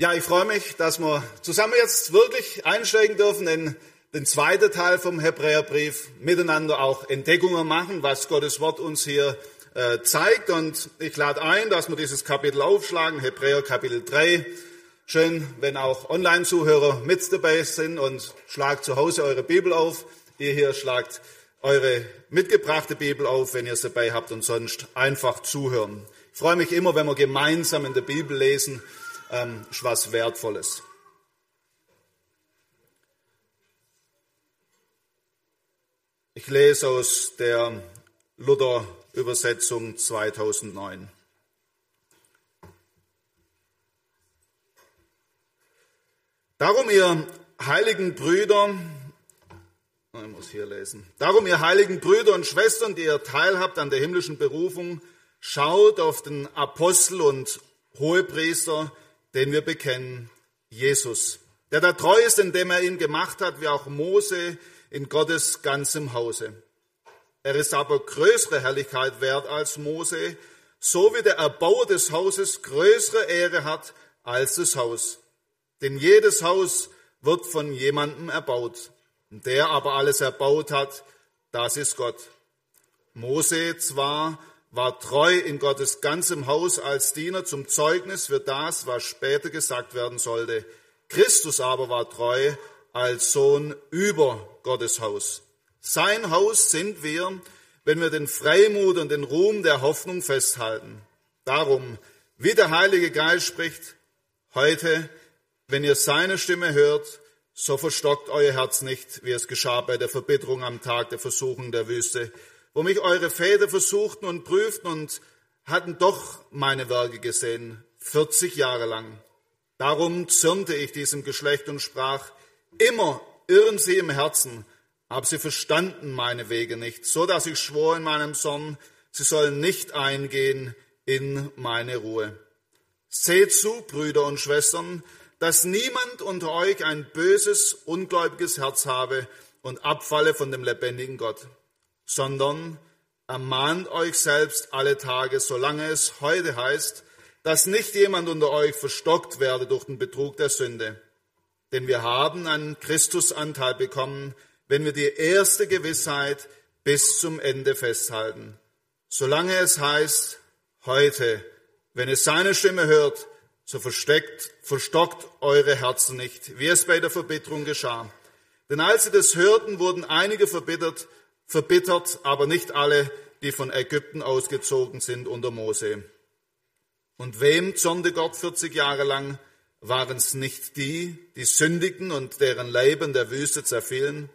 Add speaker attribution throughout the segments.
Speaker 1: Ja, ich freue mich, dass wir zusammen jetzt wirklich einsteigen dürfen in den zweiten Teil vom Hebräerbrief, miteinander auch Entdeckungen machen, was Gottes Wort uns hier äh, zeigt. Und ich lade ein, dass wir dieses Kapitel aufschlagen, Hebräer Kapitel 3. Schön, wenn auch Online-Zuhörer mit dabei sind und schlagt zu Hause eure Bibel auf. Ihr hier schlagt eure mitgebrachte Bibel auf, wenn ihr es dabei habt und sonst einfach zuhören. Ich freue mich immer, wenn wir gemeinsam in der Bibel lesen ähm, was Wertvolles. Ich lese aus der Luther-Übersetzung 2009. Darum, ihr heiligen Brüder, ich muss hier lesen. Darum, ihr heiligen Brüder und Schwestern, die ihr teilhabt an der himmlischen Berufung, schaut auf den Apostel und Hohepriester, den wir bekennen, Jesus, der da treu ist, indem er ihn gemacht hat, wie auch Mose in Gottes ganzem Hause. Er ist aber größere Herrlichkeit wert als Mose, so wie der Erbauer des Hauses größere Ehre hat als das Haus. Denn jedes Haus wird von jemandem erbaut. Der aber alles erbaut hat, das ist Gott. Mose zwar war treu in Gottes ganzem Haus als Diener zum Zeugnis für das, was später gesagt werden sollte. Christus aber war treu als Sohn über Gottes Haus. Sein Haus sind wir, wenn wir den Freimut und den Ruhm der Hoffnung festhalten. Darum, wie der Heilige Geist spricht, heute, wenn ihr seine Stimme hört, so verstockt euer Herz nicht, wie es geschah bei der Verbitterung am Tag der Versuchung der Wüste, wo mich eure Väter versuchten und prüften und hatten doch meine Werke gesehen, 40 Jahre lang. Darum zürnte ich diesem Geschlecht und sprach, immer irren sie im Herzen, aber sie verstanden meine Wege nicht, so dass ich schwor in meinem Sonnen, sie sollen nicht eingehen in meine Ruhe. Seht zu, Brüder und Schwestern, dass niemand unter euch ein böses, ungläubiges Herz habe und abfalle von dem lebendigen Gott sondern ermahnt euch selbst alle Tage, solange es heute heißt, dass nicht jemand unter euch verstockt werde durch den Betrug der Sünde. Denn wir haben einen Christusanteil bekommen, wenn wir die erste Gewissheit bis zum Ende festhalten. Solange es heißt, heute, wenn es seine Stimme hört, so versteckt, verstockt eure Herzen nicht, wie es bei der Verbitterung geschah. Denn als sie das hörten, wurden einige verbittert, verbittert, aber nicht alle, die von Ägypten ausgezogen sind unter Mose. Und wem zürnte Gott 40 Jahre lang? Waren es nicht die, die sündigten und deren Leben der Wüste zerfielen?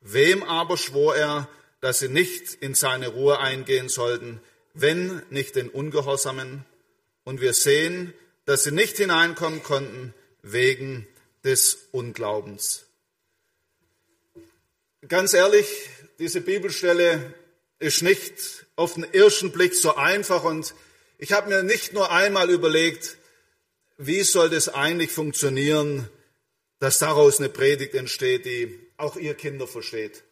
Speaker 1: Wem aber schwor er, dass sie nicht in seine Ruhe eingehen sollten, wenn nicht den Ungehorsamen? Und wir sehen, dass sie nicht hineinkommen konnten wegen des Unglaubens. Ganz ehrlich, diese Bibelstelle ist nicht auf den ersten Blick so einfach und ich habe mir nicht nur einmal überlegt, wie soll das eigentlich funktionieren, dass daraus eine Predigt entsteht, die auch ihr Kinder versteht.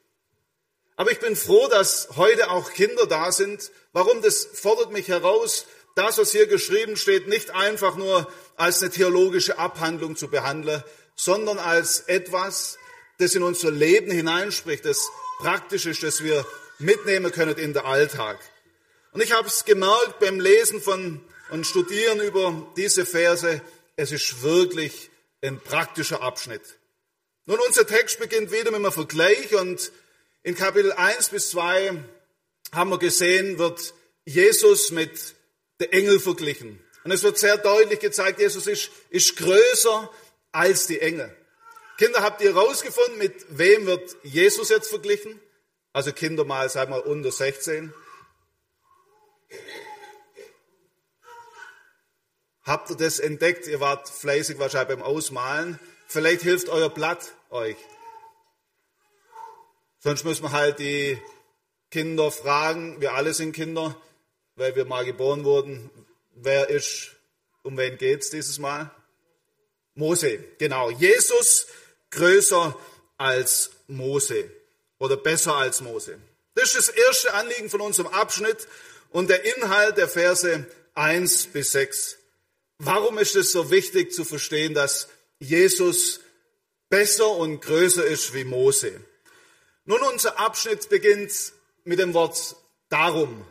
Speaker 1: Aber ich bin froh, dass heute auch Kinder da sind. Warum? Das fordert mich heraus, das, was hier geschrieben steht, nicht einfach nur als eine theologische Abhandlung zu behandeln, sondern als etwas, das in unser Leben hineinspricht, das praktisch ist, das wir mitnehmen können in den Alltag. Und ich habe es gemerkt beim Lesen von und Studieren über diese Verse, es ist wirklich ein praktischer Abschnitt. Nun, unser Text beginnt wieder mit einem Vergleich und in Kapitel 1 bis 2 haben wir gesehen, wird Jesus mit der Engel verglichen. Und es wird sehr deutlich gezeigt, Jesus ist, ist größer als die Engel. Kinder, habt ihr herausgefunden, mit wem wird Jesus jetzt verglichen? Also Kinder mal, sag mal, unter 16. Habt ihr das entdeckt? Ihr wart fleißig wahrscheinlich beim Ausmalen. Vielleicht hilft euer Blatt euch. Sonst müssen wir halt die Kinder fragen. Wir alle sind Kinder, weil wir mal geboren wurden. Wer ist, um wen geht's dieses Mal? Mose, genau. Jesus größer als Mose oder besser als Mose. Das ist das erste Anliegen von unserem Abschnitt und der Inhalt der Verse 1 bis 6. Warum ist es so wichtig zu verstehen, dass Jesus besser und größer ist wie Mose? Nun, unser Abschnitt beginnt mit dem Wort darum.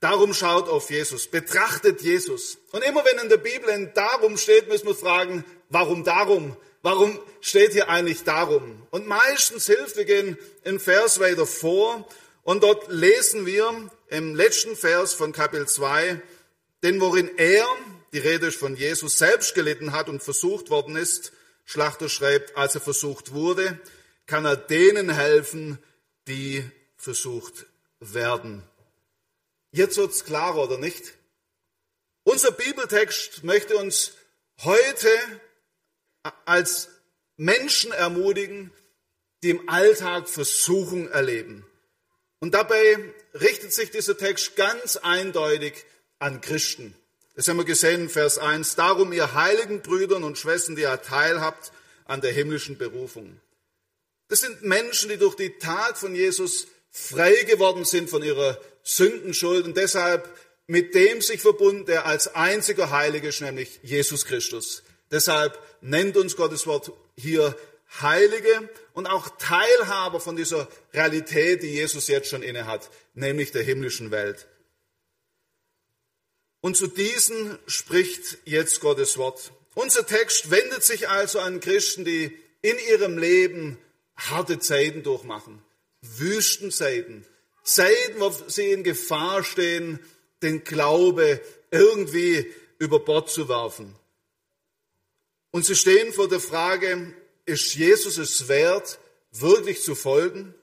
Speaker 1: Darum schaut auf Jesus, betrachtet Jesus. Und immer wenn in der Bibel ein Darum steht, müssen wir fragen, warum darum? Warum steht hier eigentlich darum? Und meistens hilft, wir gehen in Vers weiter vor und dort lesen wir im letzten Vers von Kapitel 2, denn worin er, die Rede ist von Jesus, selbst gelitten hat und versucht worden ist, Schlachter schreibt, als er versucht wurde, kann er denen helfen, die versucht werden. Jetzt wird's klarer, oder nicht? Unser Bibeltext möchte uns heute als Menschen ermutigen, die im Alltag Versuchung erleben. Und dabei richtet sich dieser Text ganz eindeutig an Christen. Das haben wir gesehen in Vers 1. Darum, ihr heiligen Brüdern und Schwestern, die ihr teilhabt an der himmlischen Berufung. Das sind Menschen, die durch die Tat von Jesus frei geworden sind von ihrer Sündenschuld und deshalb mit dem sich verbunden, der als einziger Heilige ist, nämlich Jesus Christus. Deshalb nennt uns Gottes Wort hier Heilige und auch Teilhaber von dieser Realität, die Jesus jetzt schon innehat, nämlich der himmlischen Welt. Und zu diesen spricht jetzt Gottes Wort. Unser Text wendet sich also an Christen, die in ihrem Leben harte Zeiten durchmachen, Wüstenzeiten, Zeiten, wo sie in Gefahr stehen, den Glaube irgendwie über Bord zu werfen. Und sie stehen vor der Frage, ist Jesus es wert, wirklich zu folgen?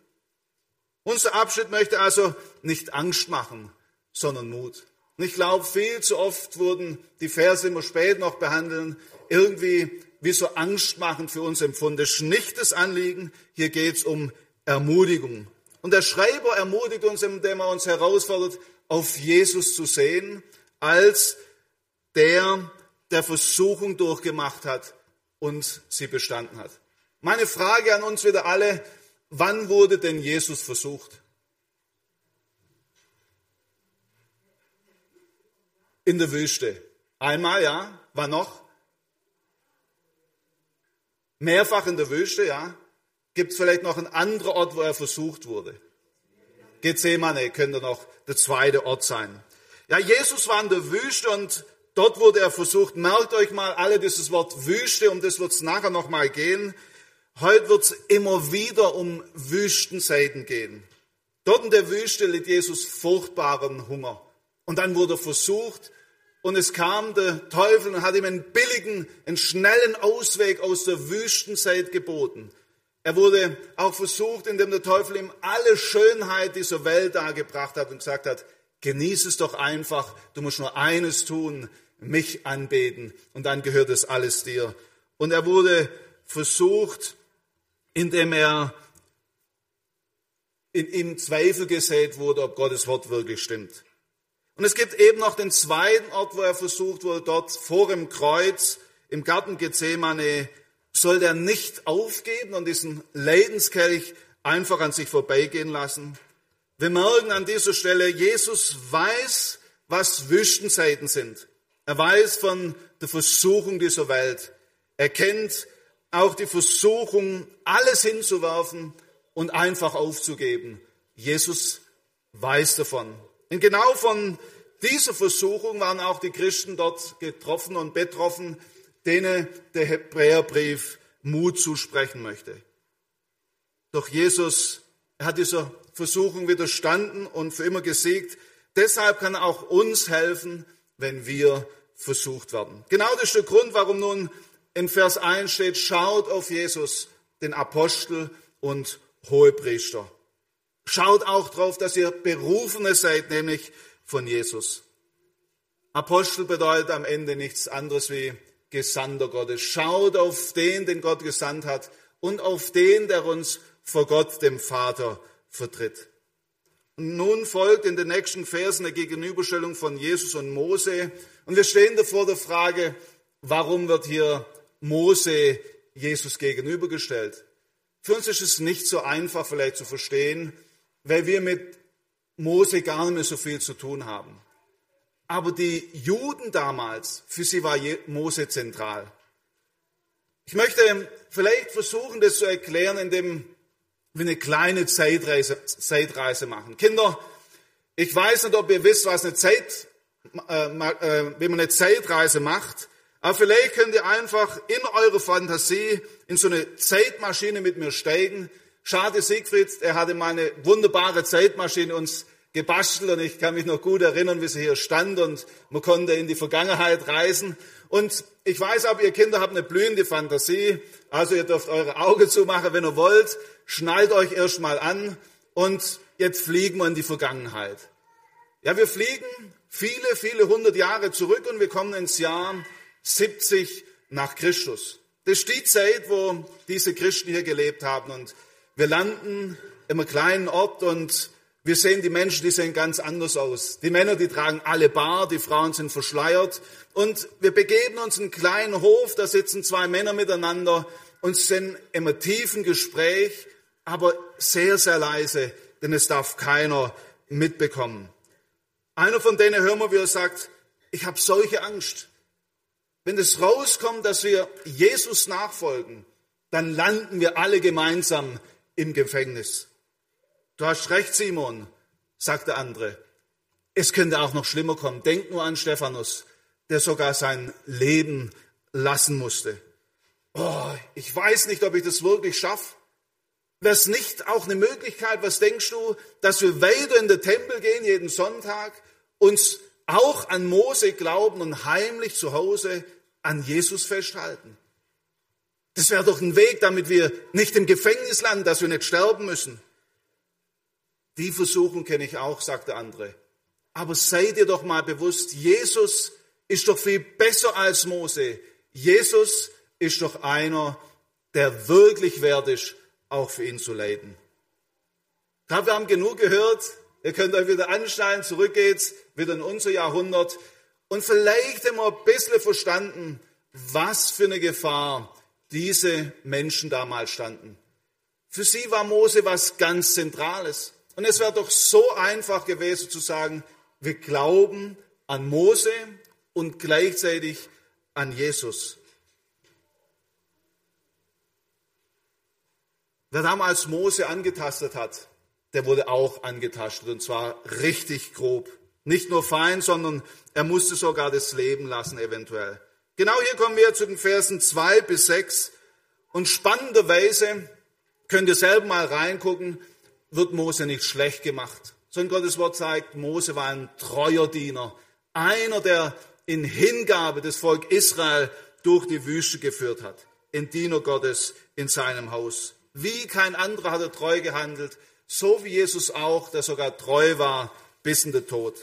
Speaker 1: Unser Abschnitt möchte also nicht Angst machen, sondern Mut. Und ich glaube, viel zu oft wurden die Verse immer spät noch behandeln, irgendwie wie so angstmachend für uns empfunden. Das ist nicht das Anliegen. Hier geht es um Ermutigung. Und der Schreiber ermutigt uns, indem er uns herausfordert, auf Jesus zu sehen, als der, der Versuchung durchgemacht hat und sie bestanden hat. Meine Frage an uns wieder alle, wann wurde denn Jesus versucht? In der Wüste. Einmal, ja. Wann noch? Mehrfach in der Wüste, ja. Gibt es vielleicht noch einen anderen Ort, wo er versucht wurde? Gethsemane könnte noch der zweite Ort sein. Ja, Jesus war in der Wüste und Dort wurde er versucht, merkt euch mal alle dieses Wort Wüste, um das wird es nachher nochmal gehen. Heute wird es immer wieder um Wüstenzeiten gehen. Dort in der Wüste litt Jesus furchtbaren Hunger. Und dann wurde er versucht und es kam der Teufel und hat ihm einen billigen, einen schnellen Ausweg aus der Wüstenzeit geboten. Er wurde auch versucht, indem der Teufel ihm alle Schönheit dieser Welt dargebracht hat und gesagt hat, genieß es doch einfach, du musst nur eines tun, mich anbeten und dann gehört es alles dir. Und er wurde versucht, indem er in ihm Zweifel gesät wurde, ob Gottes Wort wirklich stimmt. Und es gibt eben noch den zweiten Ort, wo er versucht wurde, dort vor dem Kreuz im Garten Gethsemane, soll er nicht aufgeben und diesen Leidenskelch einfach an sich vorbeigehen lassen. Wir merken an dieser Stelle, Jesus weiß, was Wüstenzeiten sind. Er weiß von der Versuchung dieser Welt. Er kennt auch die Versuchung, alles hinzuwerfen und einfach aufzugeben. Jesus weiß davon. Und genau von dieser Versuchung waren auch die Christen dort getroffen und betroffen, denen der Hebräerbrief Mut zusprechen möchte. Doch Jesus hat dieser Versuchung widerstanden und für immer gesiegt. Deshalb kann er auch uns helfen, wenn wir versucht werden. Genau das ist der Grund, warum nun in Vers 1 steht, schaut auf Jesus, den Apostel und Hohepriester. Schaut auch darauf, dass ihr Berufene seid, nämlich von Jesus. Apostel bedeutet am Ende nichts anderes wie Gesandter Gottes. Schaut auf den, den Gott gesandt hat und auf den, der uns vor Gott, dem Vater, vertritt. Nun folgt in den nächsten Versen eine Gegenüberstellung von Jesus und Mose. Und wir stehen davor der Frage, warum wird hier Mose Jesus gegenübergestellt? Für uns ist es nicht so einfach vielleicht zu verstehen, weil wir mit Mose gar nicht mehr so viel zu tun haben. Aber die Juden damals, für sie war Mose zentral. Ich möchte vielleicht versuchen, das zu erklären, indem wir eine kleine Zeitreise, Zeitreise machen. Kinder, ich weiß nicht, ob ihr wisst, was eine Zeit, äh, äh, wie man eine Zeitreise macht. Aber vielleicht könnt ihr einfach in eure Fantasie in so eine Zeitmaschine mit mir steigen. Schade Siegfried, er hatte mal eine wunderbare Zeitmaschine uns gebastelt und ich kann mich noch gut erinnern, wie sie hier stand und man konnte in die Vergangenheit reisen. Und ich weiß aber, ihr Kinder habt eine blühende Fantasie, also ihr dürft eure Augen zumachen, wenn ihr wollt. Schnallt euch erstmal an und jetzt fliegen wir in die Vergangenheit. Ja, wir fliegen viele, viele hundert Jahre zurück und wir kommen ins Jahr 70 nach Christus. Das ist die Zeit, wo diese Christen hier gelebt haben und wir landen in einem kleinen Ort und wir sehen die Menschen, die sehen ganz anders aus. Die Männer, die tragen alle Bar, die Frauen sind verschleiert. Und wir begeben uns in einen kleinen Hof, da sitzen zwei Männer miteinander und sind im tiefen Gespräch, aber sehr, sehr leise, denn es darf keiner mitbekommen. Einer von denen hören wir, wie er sagt, ich habe solche Angst. Wenn es rauskommt, dass wir Jesus nachfolgen, dann landen wir alle gemeinsam im Gefängnis. Du hast recht, Simon, sagt der andere. Es könnte auch noch schlimmer kommen. Denk nur an Stephanus, der sogar sein Leben lassen musste. Oh, ich weiß nicht, ob ich das wirklich schaffe. Wäre es nicht auch eine Möglichkeit, was denkst du, dass wir weiter in den Tempel gehen jeden Sonntag, uns auch an Mose glauben und heimlich zu Hause an Jesus festhalten? Das wäre doch ein Weg, damit wir nicht im Gefängnis landen, dass wir nicht sterben müssen. Die Versuchung kenne ich auch, sagt der andere. Aber seid ihr doch mal bewusst, Jesus ist doch viel besser als Mose. Jesus ist doch einer, der wirklich wert ist, auch für ihn zu leiden. Ich glaube, wir haben genug gehört. Ihr könnt euch wieder anschneiden, zurück geht's, wieder in unser Jahrhundert. Und vielleicht haben wir ein bisschen verstanden, was für eine Gefahr diese Menschen damals standen. Für sie war Mose was ganz Zentrales. Und es wäre doch so einfach gewesen zu sagen, wir glauben an Mose und gleichzeitig an Jesus. Wer damals Mose angetastet hat, der wurde auch angetastet und zwar richtig grob. Nicht nur fein, sondern er musste sogar das Leben lassen eventuell. Genau hier kommen wir zu den Versen zwei bis sechs und spannenderweise könnt ihr selber mal reingucken, wird Mose nicht schlecht gemacht, sondern Gottes Wort sagt, Mose war ein treuer Diener, einer, der in Hingabe das Volk Israel durch die Wüste geführt hat, ein Diener Gottes in seinem Haus. Wie kein anderer hat er treu gehandelt, so wie Jesus auch, der sogar treu war bis in den Tod.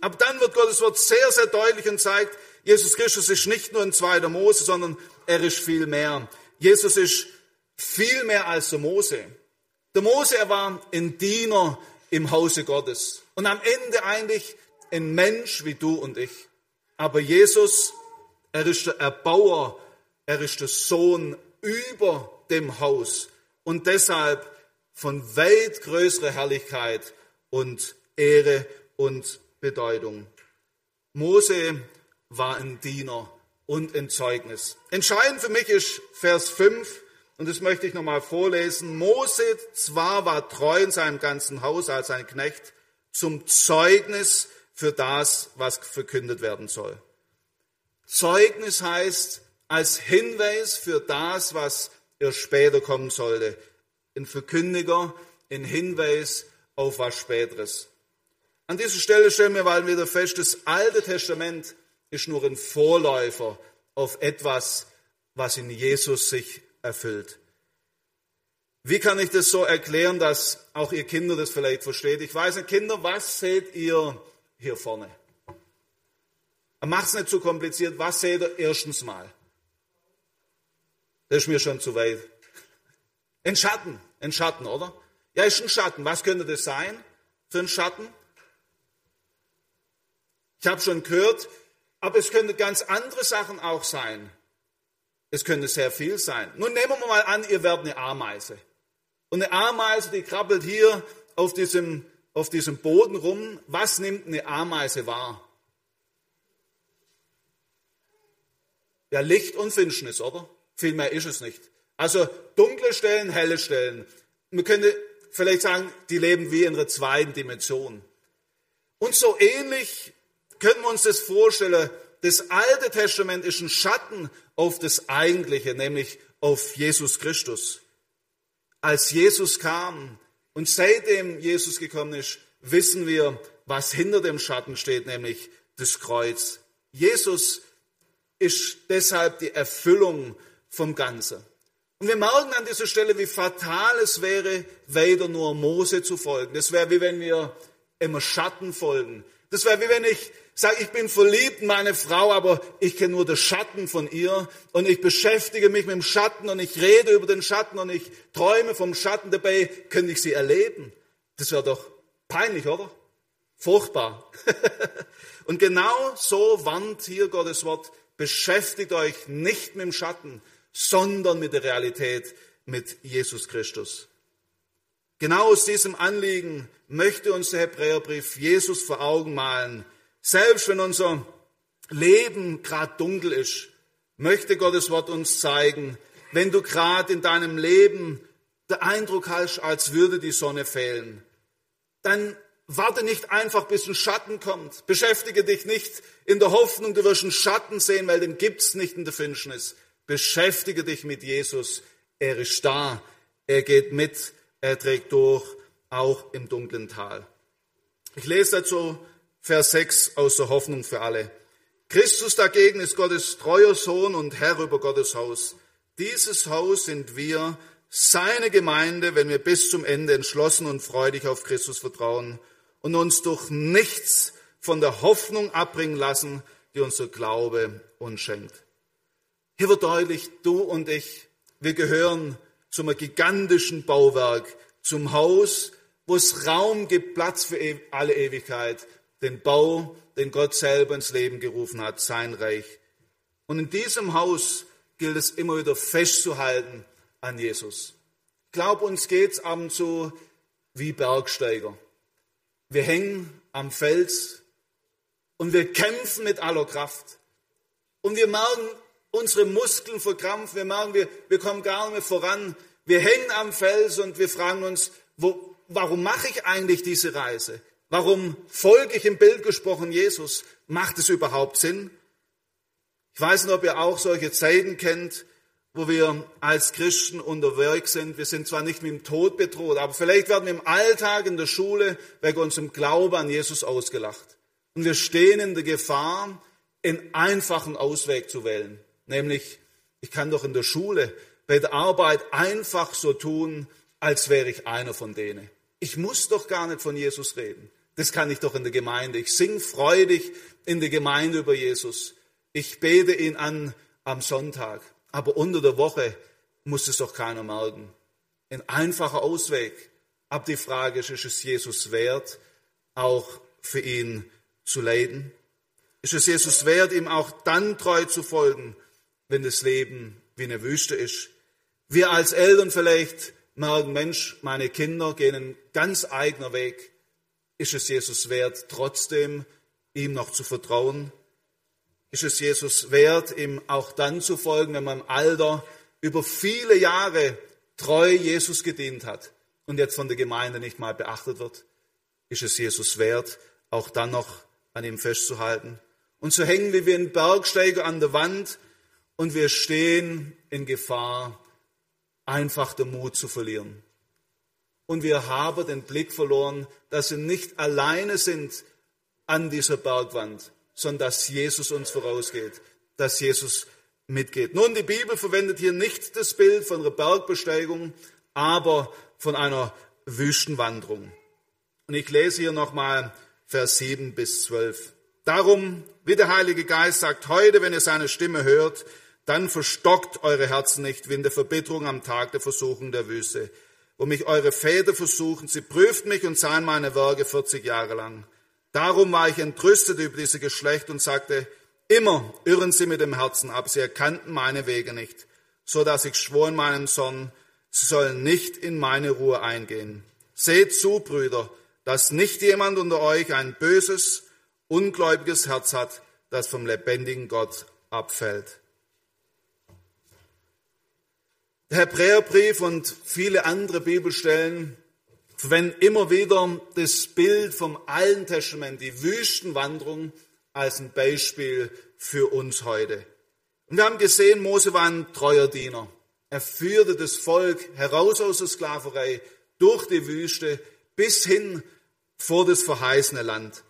Speaker 1: Aber dann wird Gottes Wort sehr, sehr deutlich und zeigt, Jesus Christus ist nicht nur ein zweiter Mose, sondern er ist viel mehr. Jesus ist viel mehr als der Mose. Der Mose, er war ein Diener im Hause Gottes und am Ende eigentlich ein Mensch wie du und ich. Aber Jesus, er ist der Erbauer, er ist der Sohn über dem Haus und deshalb von weit größerer Herrlichkeit und Ehre und Bedeutung. Mose war ein Diener und ein Zeugnis. Entscheidend für mich ist Vers 5, und das möchte ich nochmal vorlesen. Mose zwar war treu in seinem ganzen Haus als ein Knecht zum Zeugnis für das, was verkündet werden soll. Zeugnis heißt als Hinweis für das, was erst später kommen sollte. Ein Verkündiger, ein Hinweis auf was Späteres. An dieser Stelle stellen wir mal wieder fest, das Alte Testament ist nur ein Vorläufer auf etwas, was in Jesus sich erfüllt. Wie kann ich das so erklären, dass auch ihr Kinder das vielleicht versteht? Ich weiß nicht, Kinder, was seht ihr hier vorne? Macht es nicht zu kompliziert. Was seht ihr erstens mal? Das ist mir schon zu weit. Ein Schatten, ein Schatten, oder? Ja, ist ein Schatten. Was könnte das sein für ein Schatten? Ich habe schon gehört, aber es könnte ganz andere Sachen auch sein. Es könnte sehr viel sein. Nun nehmen wir mal an, ihr werdet eine Ameise. Und eine Ameise, die krabbelt hier auf diesem, auf diesem Boden rum. Was nimmt eine Ameise wahr? Ja, Licht und Finsternis, oder? Viel mehr ist es nicht. Also dunkle Stellen, helle Stellen. Man könnte vielleicht sagen, die leben wie in einer zweiten Dimension. Und so ähnlich können wir uns das vorstellen das Alte Testament ist ein Schatten auf das Eigentliche, nämlich auf Jesus Christus. Als Jesus kam und seitdem Jesus gekommen ist, wissen wir, was hinter dem Schatten steht, nämlich das Kreuz. Jesus ist deshalb die Erfüllung vom Ganzen. Und wir merken an dieser Stelle, wie fatal es wäre, weiter nur Mose zu folgen. Das wäre wie wenn wir immer Schatten folgen. Das wäre wie wenn ich sage, ich bin verliebt in meine Frau, aber ich kenne nur den Schatten von ihr und ich beschäftige mich mit dem Schatten und ich rede über den Schatten und ich träume vom Schatten dabei, könnte ich sie erleben. Das wäre doch peinlich, oder? Furchtbar. und genau so warnt hier Gottes Wort, beschäftigt euch nicht mit dem Schatten, sondern mit der Realität, mit Jesus Christus. Genau aus diesem Anliegen möchte uns der Hebräerbrief Jesus vor Augen malen. Selbst wenn unser Leben gerade dunkel ist, möchte Gottes Wort uns zeigen, wenn du gerade in deinem Leben den Eindruck hast, als würde die Sonne fehlen, dann warte nicht einfach, bis ein Schatten kommt. Beschäftige dich nicht in der Hoffnung, du wirst einen Schatten sehen, weil den gibt's nicht in der Finsternis. Beschäftige dich mit Jesus. Er ist da. Er geht mit. Er trägt durch, auch im dunklen Tal. Ich lese dazu Vers 6 aus der Hoffnung für alle. Christus dagegen ist Gottes treuer Sohn und Herr über Gottes Haus. Dieses Haus sind wir, seine Gemeinde, wenn wir bis zum Ende entschlossen und freudig auf Christus vertrauen und uns durch nichts von der Hoffnung abbringen lassen, die unser Glaube uns schenkt. Hier wird deutlich, du und ich, wir gehören zum gigantischen Bauwerk, zum Haus, wo es Raum gibt, Platz für alle Ewigkeit, den Bau, den Gott selber ins Leben gerufen hat, sein Reich. Und in diesem Haus gilt es immer wieder festzuhalten an Jesus. Ich glaube, uns geht es ab und zu wie Bergsteiger. Wir hängen am Fels und wir kämpfen mit aller Kraft. Und wir merken, unsere Muskeln verkrampfen, wir merken, wir, wir kommen gar nicht mehr voran. Wir hängen am Fels und wir fragen uns, wo, warum mache ich eigentlich diese Reise? Warum folge ich im Bild gesprochen Jesus? Macht es überhaupt Sinn? Ich weiß nicht, ob ihr auch solche Zeiten kennt, wo wir als Christen unterwegs sind. Wir sind zwar nicht mit dem Tod bedroht, aber vielleicht werden wir im Alltag, in der Schule, wegen unserem Glaube an Jesus ausgelacht. Und wir stehen in der Gefahr, einen einfachen Ausweg zu wählen. Nämlich, ich kann doch in der Schule bei der Arbeit einfach so tun, als wäre ich einer von denen. Ich muss doch gar nicht von Jesus reden. Das kann ich doch in der Gemeinde. Ich sing freudig in der Gemeinde über Jesus. Ich bete ihn an am Sonntag. Aber unter der Woche muss es doch keiner merken. Ein einfacher Ausweg. Ab die Frage ist, ist es Jesus wert, auch für ihn zu leiden? Ist es Jesus wert, ihm auch dann treu zu folgen, wenn das Leben wie eine Wüste ist? Wir als Eltern vielleicht merken, Mensch, meine Kinder gehen einen ganz eigener Weg. Ist es Jesus wert, trotzdem ihm noch zu vertrauen? Ist es Jesus wert, ihm auch dann zu folgen, wenn man im Alter über viele Jahre treu Jesus gedient hat und jetzt von der Gemeinde nicht mal beachtet wird? Ist es Jesus wert, auch dann noch an ihm festzuhalten? Und so hängen wir wie ein Bergsteiger an der Wand und wir stehen in Gefahr, einfach den Mut zu verlieren. Und wir haben den Blick verloren, dass wir nicht alleine sind an dieser Bergwand, sondern dass Jesus uns vorausgeht, dass Jesus mitgeht. Nun, die Bibel verwendet hier nicht das Bild von einer Bergbesteigung, aber von einer Wüstenwanderung. Und ich lese hier nochmal Vers 7 bis 12. Darum, wie der Heilige Geist sagt, heute, wenn ihr seine Stimme hört, dann verstockt eure Herzen nicht wie in der Verbitterung am Tag der Versuchung der Wüste, wo mich eure Väter versuchen. Sie prüften mich und sahen meine Werke 40 Jahre lang. Darum war ich entrüstet über diese Geschlecht und sagte, immer irren sie mit dem Herzen ab, sie erkannten meine Wege nicht, so dass ich schwor in meinem Sohn, sie sollen nicht in meine Ruhe eingehen. Seht zu, Brüder, dass nicht jemand unter euch ein böses, ungläubiges Herz hat, das vom lebendigen Gott abfällt. Der Hebräerbrief und viele andere Bibelstellen verwenden immer wieder das Bild vom Alten Testament, die Wüstenwanderung, als ein Beispiel für uns heute. Und wir haben gesehen, Mose war ein treuer Diener. Er führte das Volk heraus aus der Sklaverei durch die Wüste bis hin vor das verheißene Land.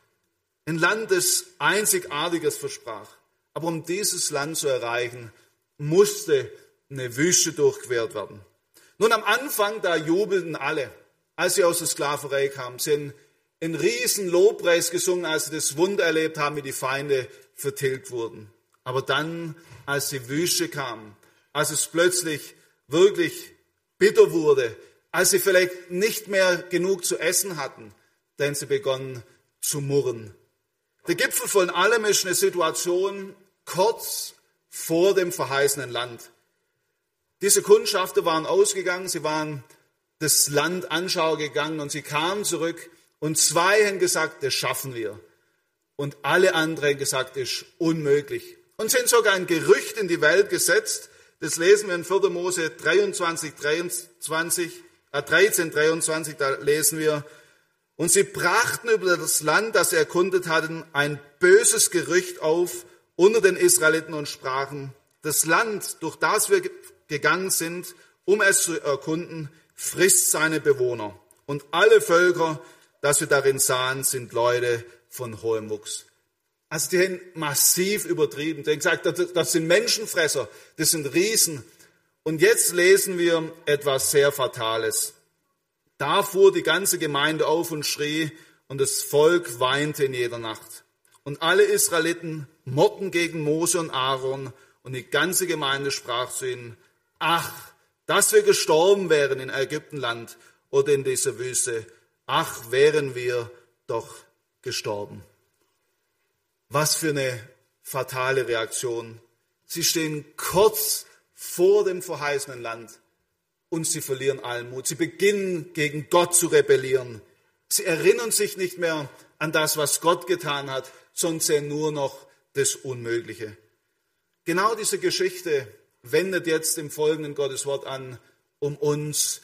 Speaker 1: Ein Land, das Einzigartiges versprach. Aber um dieses Land zu erreichen, musste eine Wüste durchquert werden. Nun am Anfang, da jubelten alle, als sie aus der Sklaverei kamen, sind einen riesen Lobpreis gesungen, als sie das Wunder erlebt haben, wie die Feinde vertilgt wurden. Aber dann, als die Wüste kam, als es plötzlich wirklich bitter wurde, als sie vielleicht nicht mehr genug zu essen hatten, denn sie begonnen zu murren. Der Gipfel von allem ist eine Situation kurz vor dem verheißenen Land. Diese Kundschafter waren ausgegangen, sie waren das Land anschauen gegangen und sie kamen zurück und zwei haben gesagt, das schaffen wir. Und alle anderen gesagt, das ist unmöglich. Und sind sogar ein Gerücht in die Welt gesetzt. Das lesen wir in 4. Mose 23, 23, äh 13, 23, da lesen wir, und sie brachten über das Land, das sie erkundet hatten, ein böses Gerücht auf unter den Israeliten und sprachen, das Land, durch das wir gegangen sind, um es zu erkunden, frisst seine Bewohner. Und alle Völker, das wir darin sahen, sind Leute von hohem Wuchs. Also die haben massiv übertrieben. Die haben gesagt, das sind Menschenfresser, das sind Riesen. Und jetzt lesen wir etwas sehr Fatales. Da fuhr die ganze Gemeinde auf und schrie, und das Volk weinte in jeder Nacht. Und alle Israeliten mockten gegen Mose und Aaron, und die ganze Gemeinde sprach zu ihnen, ach, dass wir gestorben wären in Ägyptenland oder in dieser Wüste. Ach, wären wir doch gestorben. Was für eine fatale Reaktion. Sie stehen kurz vor dem verheißenen Land und sie verlieren allen Mut. Sie beginnen gegen Gott zu rebellieren. Sie erinnern sich nicht mehr an das, was Gott getan hat, sondern sehen nur noch das Unmögliche. Genau diese Geschichte wendet jetzt im folgenden Gotteswort an, um uns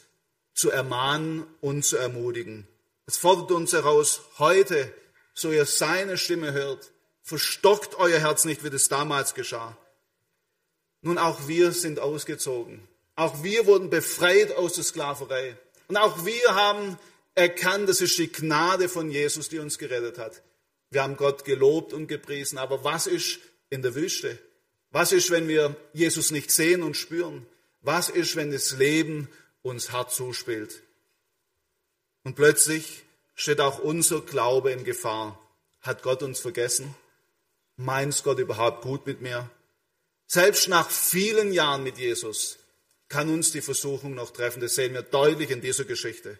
Speaker 1: zu ermahnen und zu ermutigen. Es fordert uns heraus, heute, so ihr seine Stimme hört, verstockt euer Herz nicht, wie das damals geschah. Nun, auch wir sind ausgezogen. Auch wir wurden befreit aus der Sklaverei. Und auch wir haben erkannt, das ist die Gnade von Jesus, die uns gerettet hat. Wir haben Gott gelobt und gepriesen. Aber was ist in der Wüste? Was ist, wenn wir Jesus nicht sehen und spüren? Was ist, wenn das Leben uns hart zuspielt? Und plötzlich steht auch unser Glaube in Gefahr. Hat Gott uns vergessen? Meint Gott überhaupt gut mit mir? Selbst nach vielen Jahren mit Jesus kann uns die Versuchung noch treffen. Das sehen wir deutlich in dieser Geschichte.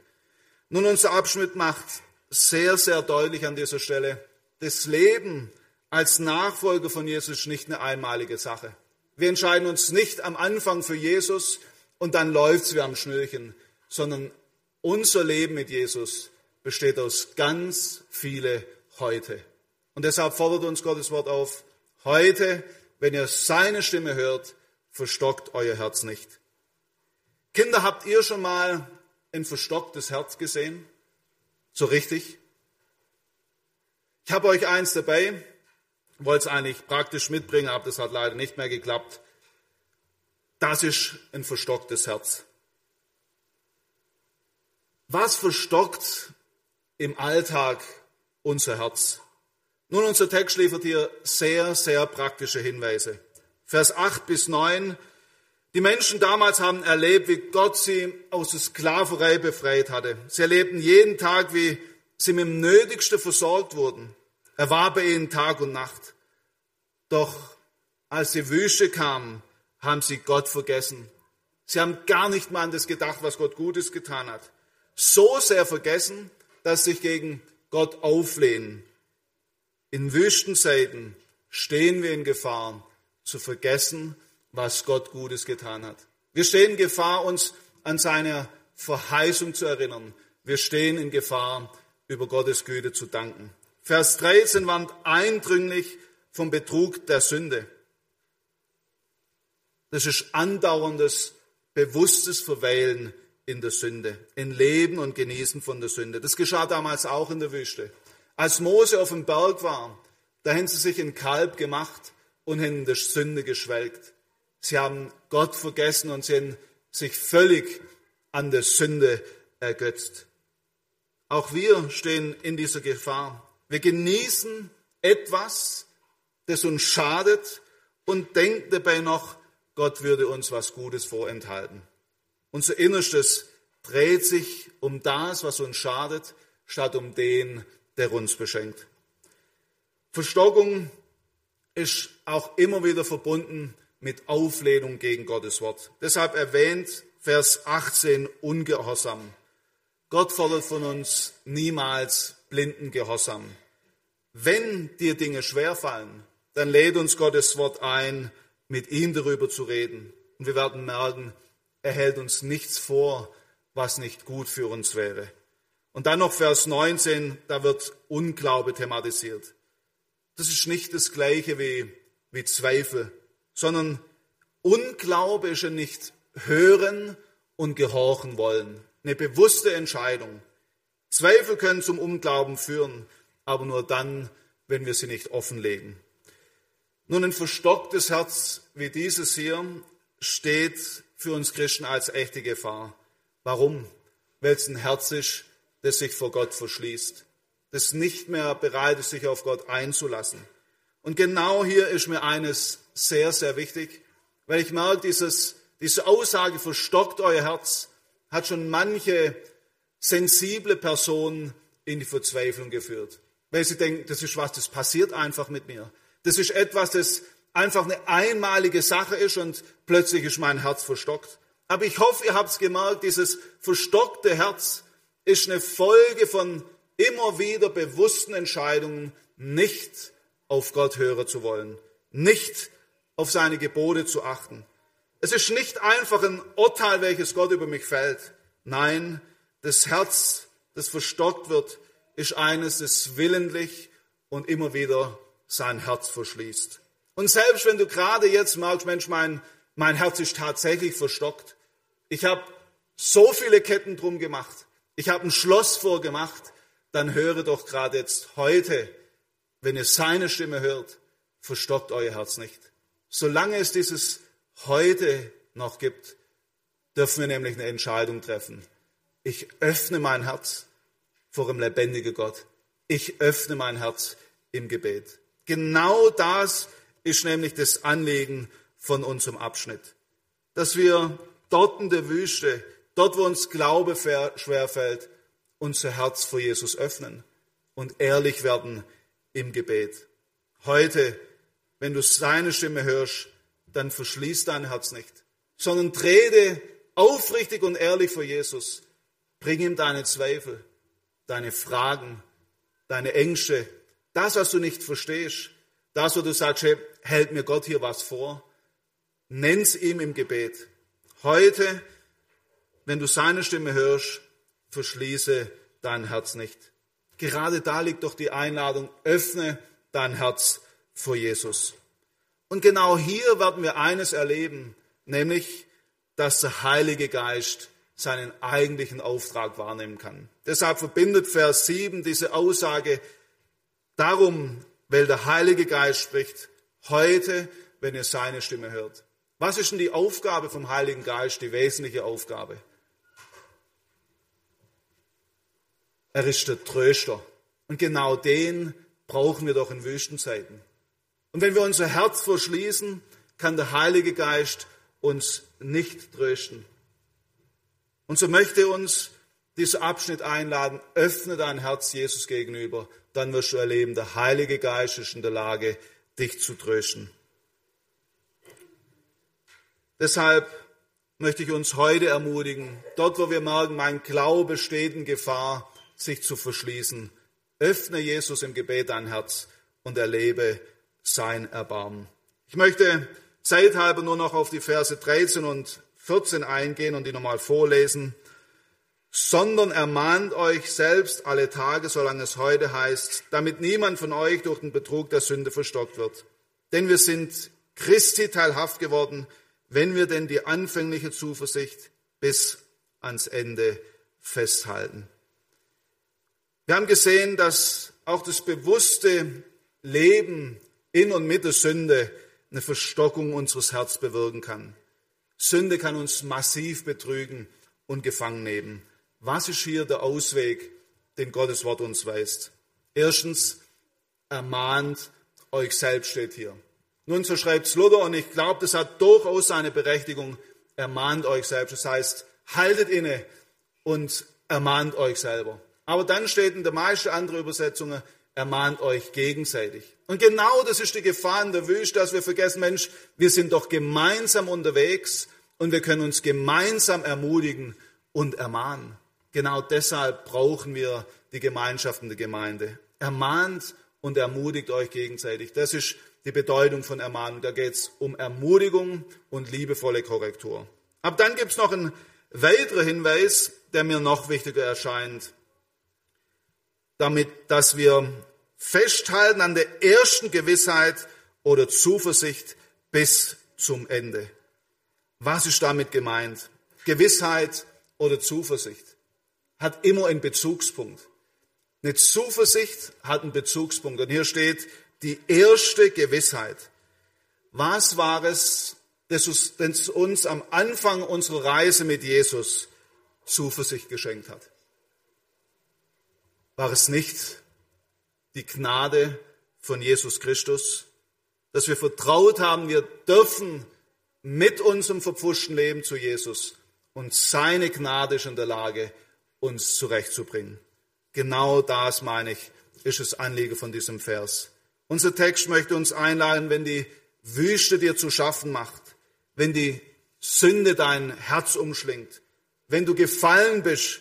Speaker 1: Nun, unser Abschnitt macht sehr, sehr deutlich an dieser Stelle, das Leben als Nachfolger von Jesus nicht eine einmalige Sache. Wir entscheiden uns nicht am Anfang für Jesus und dann läuft's wie am Schnürchen, sondern unser Leben mit Jesus besteht aus ganz viele heute. Und deshalb fordert uns Gottes Wort auf, heute, wenn ihr seine Stimme hört, verstockt euer Herz nicht. Kinder, habt ihr schon mal ein verstocktes Herz gesehen? So richtig? Ich habe euch eins dabei wollte es eigentlich praktisch mitbringen, aber das hat leider nicht mehr geklappt. Das ist ein verstocktes Herz. Was verstockt im Alltag unser Herz? Nun, unser Text liefert hier sehr, sehr praktische Hinweise. Vers 8 bis 9. Die Menschen damals haben erlebt, wie Gott sie aus der Sklaverei befreit hatte. Sie erlebten jeden Tag, wie sie mit dem Nötigsten versorgt wurden. Er war bei ihnen Tag und Nacht. Doch als die Wüste kam, haben sie Gott vergessen. Sie haben gar nicht mal an das gedacht, was Gott Gutes getan hat. So sehr vergessen, dass sie sich gegen Gott auflehnen. In Wüstenzeiten stehen wir in Gefahr, zu vergessen, was Gott Gutes getan hat. Wir stehen in Gefahr, uns an seine Verheißung zu erinnern. Wir stehen in Gefahr, über Gottes Güte zu danken. Vers 13 warnt eindringlich vom Betrug der Sünde. Das ist andauerndes bewusstes Verweilen in der Sünde, in Leben und Genießen von der Sünde. Das geschah damals auch in der Wüste. Als Mose auf dem Berg war, da haben sie sich ein Kalb gemacht und in der Sünde geschwelgt. Sie haben Gott vergessen und sie haben sich völlig an der Sünde ergötzt. Auch wir stehen in dieser Gefahr. Wir genießen etwas, das uns schadet und denken dabei noch, Gott würde uns was Gutes vorenthalten. Unser Innerstes dreht sich um das, was uns schadet, statt um den, der uns beschenkt. Verstockung ist auch immer wieder verbunden mit Auflehnung gegen Gottes Wort. Deshalb erwähnt Vers 18 Ungehorsam. Gott fordert von uns niemals blinden Gehorsam. Wenn dir Dinge schwerfallen, dann lädt uns Gottes Wort ein, mit ihm darüber zu reden. Und wir werden merken, er hält uns nichts vor, was nicht gut für uns wäre. Und dann noch Vers 19, da wird Unglaube thematisiert. Das ist nicht das gleiche wie, wie Zweifel, sondern Unglaube ist ja nicht hören und gehorchen wollen. Eine bewusste Entscheidung. Zweifel können zum Unglauben führen, aber nur dann, wenn wir sie nicht offenlegen. Nun, ein verstocktes Herz wie dieses hier steht für uns Christen als echte Gefahr. Warum? Weil es ein Herz ist, das sich vor Gott verschließt, das nicht mehr bereit ist, sich auf Gott einzulassen. Und genau hier ist mir eines sehr, sehr wichtig, weil ich merke, dieses, diese Aussage verstockt euer Herz hat schon manche sensible Personen in die Verzweiflung geführt. Weil sie denken, das ist was, das passiert einfach mit mir. Das ist etwas, das einfach eine einmalige Sache ist und plötzlich ist mein Herz verstockt. Aber ich hoffe, ihr habt es gemerkt, dieses verstockte Herz ist eine Folge von immer wieder bewussten Entscheidungen, nicht auf Gott hören zu wollen, nicht auf seine Gebote zu achten. Es ist nicht einfach ein Urteil, welches Gott über mich fällt. Nein, das Herz, das verstockt wird, ist eines, das willentlich und immer wieder sein Herz verschließt. Und selbst wenn du gerade jetzt merkst, Mensch, mein, mein Herz ist tatsächlich verstockt. Ich habe so viele Ketten drum gemacht. Ich habe ein Schloss vorgemacht. Dann höre doch gerade jetzt heute, wenn ihr seine Stimme hört, verstockt euer Herz nicht. Solange es dieses heute noch gibt, dürfen wir nämlich eine Entscheidung treffen. Ich öffne mein Herz vor dem lebendigen Gott. Ich öffne mein Herz im Gebet. Genau das ist nämlich das Anliegen von unserem Abschnitt. Dass wir dort in der Wüste, dort wo uns Glaube schwerfällt, unser Herz vor Jesus öffnen und ehrlich werden im Gebet. Heute, wenn du seine Stimme hörst, dann verschließ dein Herz nicht, sondern trete aufrichtig und ehrlich vor Jesus. Bring ihm deine Zweifel, deine Fragen, deine Ängste, das, was du nicht verstehst, das, wo du sagst, hey, hält mir Gott hier was vor, nenn's ihm im Gebet. Heute, wenn du seine Stimme hörst, verschließe dein Herz nicht. Gerade da liegt doch die Einladung, öffne dein Herz vor Jesus. Und genau hier werden wir eines erleben, nämlich, dass der Heilige Geist seinen eigentlichen Auftrag wahrnehmen kann. Deshalb verbindet Vers 7 diese Aussage darum, weil der Heilige Geist spricht, heute, wenn ihr seine Stimme hört. Was ist denn die Aufgabe vom Heiligen Geist, die wesentliche Aufgabe? Er ist der Tröster. Und genau den brauchen wir doch in Wüstenzeiten. Und wenn wir unser Herz verschließen, kann der Heilige Geist uns nicht trösten. Und so möchte uns dieser Abschnitt einladen, öffne dein Herz Jesus gegenüber, dann wirst du erleben, der Heilige Geist ist in der Lage, dich zu trösten. Deshalb möchte ich uns heute ermutigen, dort wo wir merken, mein Glaube steht in Gefahr, sich zu verschließen, öffne Jesus im Gebet dein Herz und erlebe sein Erbarmen. Ich möchte zeithalber nur noch auf die Verse 13 und 14 eingehen und die nochmal vorlesen. Sondern ermahnt euch selbst alle Tage, solange es heute heißt, damit niemand von euch durch den Betrug der Sünde verstockt wird. Denn wir sind Christi teilhaft geworden, wenn wir denn die anfängliche Zuversicht bis ans Ende festhalten. Wir haben gesehen, dass auch das bewusste Leben in und mit der Sünde eine Verstockung unseres Herzens bewirken kann. Sünde kann uns massiv betrügen und gefangen nehmen. Was ist hier der Ausweg, den Gottes Wort uns weist? Erstens, ermahnt euch selbst steht hier. Nun, so schreibt Luther, und ich glaube, das hat durchaus seine Berechtigung. Ermahnt euch selbst. Das heißt, haltet inne und ermahnt euch selber. Aber dann steht in der meisten anderen Übersetzungen, ermahnt euch gegenseitig. Und genau das ist die Gefahr in der Wüste, dass wir vergessen, Mensch, wir sind doch gemeinsam unterwegs und wir können uns gemeinsam ermutigen und ermahnen. Genau deshalb brauchen wir die Gemeinschaft in der Gemeinde. Ermahnt und ermutigt euch gegenseitig. Das ist die Bedeutung von Ermahnung. Da geht es um Ermutigung und liebevolle Korrektur. Aber dann gibt es noch einen weiteren Hinweis, der mir noch wichtiger erscheint, damit, dass wir festhalten an der ersten Gewissheit oder Zuversicht bis zum Ende. Was ist damit gemeint? Gewissheit oder Zuversicht hat immer einen Bezugspunkt. Eine Zuversicht hat einen Bezugspunkt. Und hier steht die erste Gewissheit. Was war es, das uns am Anfang unserer Reise mit Jesus Zuversicht geschenkt hat? War es nicht die Gnade von Jesus Christus, dass wir vertraut haben, wir dürfen mit unserem verpfuschten Leben zu Jesus und seine Gnade ist in der Lage, uns zurechtzubringen. Genau das, meine ich, ist das Anliegen von diesem Vers. Unser Text möchte uns einladen, wenn die Wüste dir zu schaffen macht, wenn die Sünde dein Herz umschlingt, wenn du gefallen bist,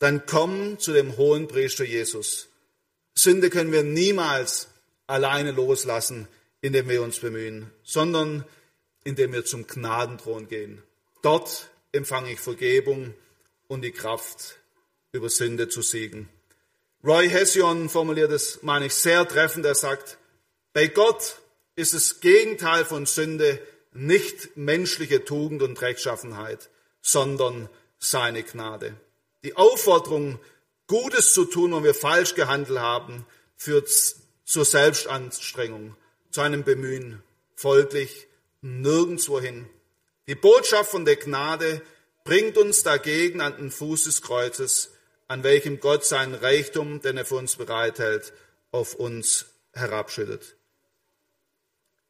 Speaker 1: dann komm zu dem hohen Priester Jesus. Sünde können wir niemals alleine loslassen, indem wir uns bemühen, sondern indem wir zum Gnadenthron gehen. Dort empfange ich Vergebung und die Kraft, über Sünde zu siegen. Roy Hession formuliert es, meine ich, sehr treffend. Er sagt, bei Gott ist das Gegenteil von Sünde nicht menschliche Tugend und Rechtschaffenheit, sondern seine Gnade. Die Aufforderung, Gutes zu tun, wenn wir falsch gehandelt haben, führt zur Selbstanstrengung, zu einem Bemühen, folglich nirgendwohin. Die Botschaft von der Gnade bringt uns dagegen an den Fuß des Kreuzes, an welchem Gott seinen Reichtum, den er für uns bereithält, auf uns herabschüttet.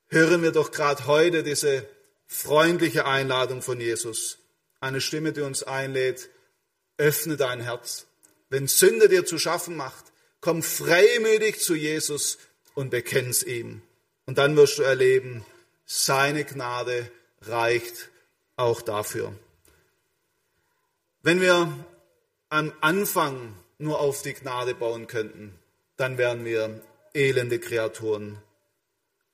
Speaker 1: Hören wir doch gerade heute diese freundliche Einladung von Jesus, eine Stimme, die uns einlädt, öffne dein Herz. Wenn Sünde dir zu schaffen macht, komm freimütig zu Jesus und bekenn's ihm. Und dann wirst du erleben, seine Gnade reicht auch dafür. Wenn wir am Anfang nur auf die Gnade bauen könnten, dann wären wir elende Kreaturen.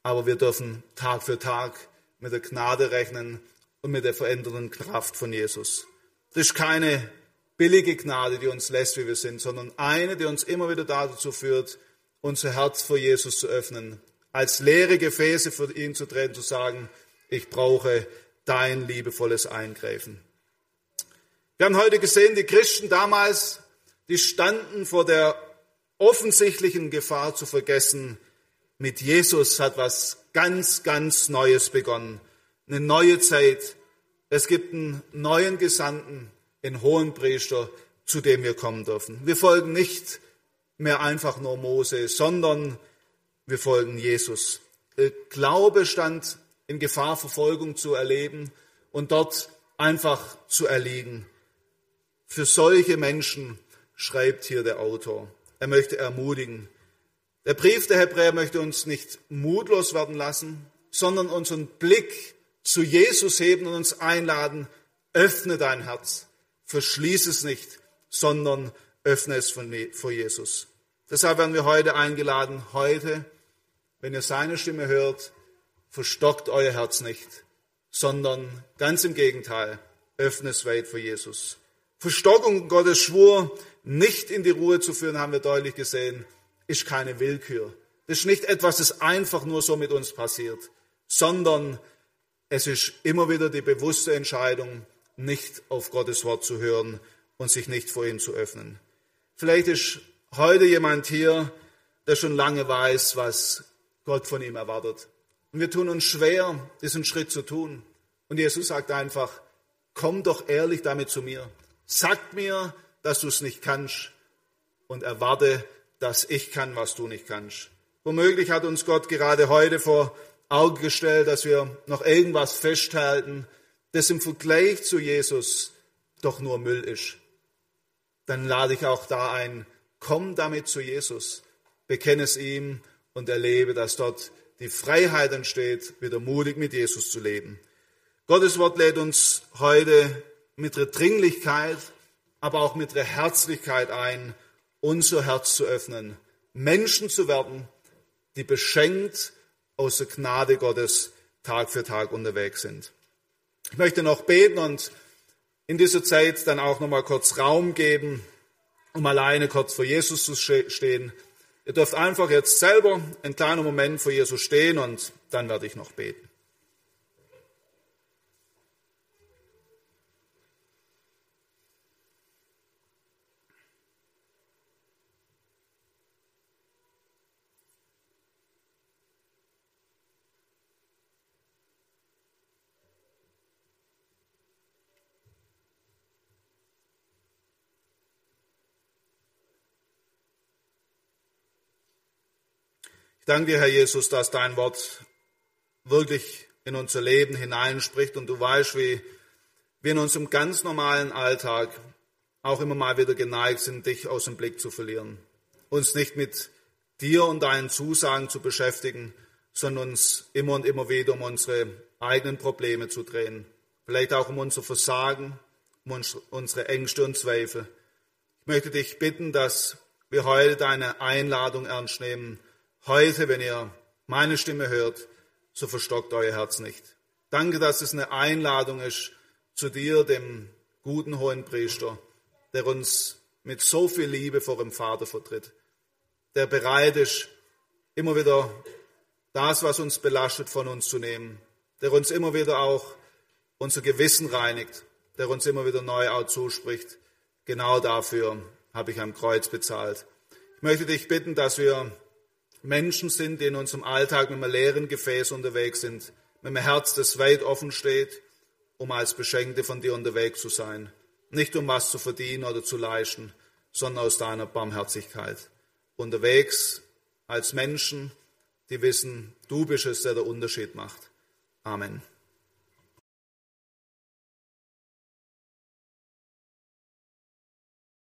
Speaker 1: Aber wir dürfen Tag für Tag mit der Gnade rechnen und mit der verändernden Kraft von Jesus. Das ist keine billige Gnade, die uns lässt, wie wir sind, sondern eine, die uns immer wieder dazu führt, unser Herz vor Jesus zu öffnen, als leere Gefäße für ihn zu treten, zu sagen, ich brauche dein liebevolles Eingreifen. Wir haben heute gesehen, die Christen damals, die standen vor der offensichtlichen Gefahr zu vergessen, mit Jesus hat was ganz, ganz Neues begonnen. Eine neue Zeit. Es gibt einen neuen Gesandten, in hohen Priester, zu dem wir kommen dürfen. Wir folgen nicht mehr einfach nur Mose, sondern wir folgen Jesus. Der Glaube stand in Gefahr, Verfolgung zu erleben und dort einfach zu erliegen. Für solche Menschen schreibt hier der Autor. Er möchte ermutigen. Der Brief der Hebräer möchte uns nicht mutlos werden lassen, sondern unseren Blick zu Jesus heben und uns einladen, öffne dein Herz, verschließ es nicht, sondern öffne es vor Jesus. Deshalb werden wir heute eingeladen, heute, wenn ihr seine Stimme hört, verstockt euer Herz nicht, sondern ganz im Gegenteil, öffne es weit vor Jesus. Verstockung Gottes Schwur nicht in die Ruhe zu führen, haben wir deutlich gesehen, ist keine Willkür. Das ist nicht etwas, das einfach nur so mit uns passiert, sondern es ist immer wieder die bewusste Entscheidung, nicht auf Gottes Wort zu hören und sich nicht vor ihm zu öffnen. Vielleicht ist heute jemand hier, der schon lange weiß, was Gott von ihm erwartet. Und wir tun uns schwer, diesen Schritt zu tun. Und Jesus sagt einfach, komm doch ehrlich damit zu mir. Sag mir, dass du es nicht kannst und erwarte, dass ich kann, was du nicht kannst. Womöglich hat uns Gott gerade heute vor Augen gestellt, dass wir noch irgendwas festhalten, das im Vergleich zu Jesus doch nur Müll ist. Dann lade ich auch da ein, komm damit zu Jesus, bekenne es ihm und erlebe, dass dort die Freiheit entsteht, wieder mutig mit Jesus zu leben. Gottes Wort lädt uns heute mit der Dringlichkeit, aber auch mit der Herzlichkeit ein, unser Herz zu öffnen, Menschen zu werden, die beschenkt aus der Gnade Gottes Tag für Tag unterwegs sind. Ich möchte noch beten und in dieser Zeit dann auch noch mal kurz Raum geben, um alleine kurz vor Jesus zu stehen. Ihr dürft einfach jetzt selber einen kleinen Moment vor Jesus stehen und dann werde ich noch beten. Danke dir, Herr Jesus, dass dein Wort wirklich in unser Leben hineinspricht und du weißt, wie wir in unserem ganz normalen Alltag auch immer mal wieder geneigt sind, dich aus dem Blick zu verlieren. Uns nicht mit dir und deinen Zusagen zu beschäftigen, sondern uns immer und immer wieder um unsere eigenen Probleme zu drehen. Vielleicht auch um unser Versagen, um unsere Ängste und Zweifel. Ich möchte dich bitten, dass wir heute deine Einladung ernst nehmen, Heute, wenn ihr meine Stimme hört, so verstockt euer Herz nicht. Danke, dass es eine Einladung ist zu dir, dem guten hohen Priester, der uns mit so viel Liebe vor dem Vater vertritt, der bereit ist, immer wieder das, was uns belastet, von uns zu nehmen, der uns immer wieder auch unser Gewissen reinigt, der uns immer wieder neu auch zuspricht. Genau dafür habe ich am Kreuz bezahlt. Ich möchte dich bitten, dass wir Menschen sind, die in unserem Alltag mit einem leeren Gefäß unterwegs sind, mit einem Herz, das weit offen steht, um als Beschenkte von dir unterwegs zu sein. Nicht um was zu verdienen oder zu leisten, sondern aus deiner Barmherzigkeit. Unterwegs als Menschen, die wissen, du bist es, der der Unterschied macht. Amen.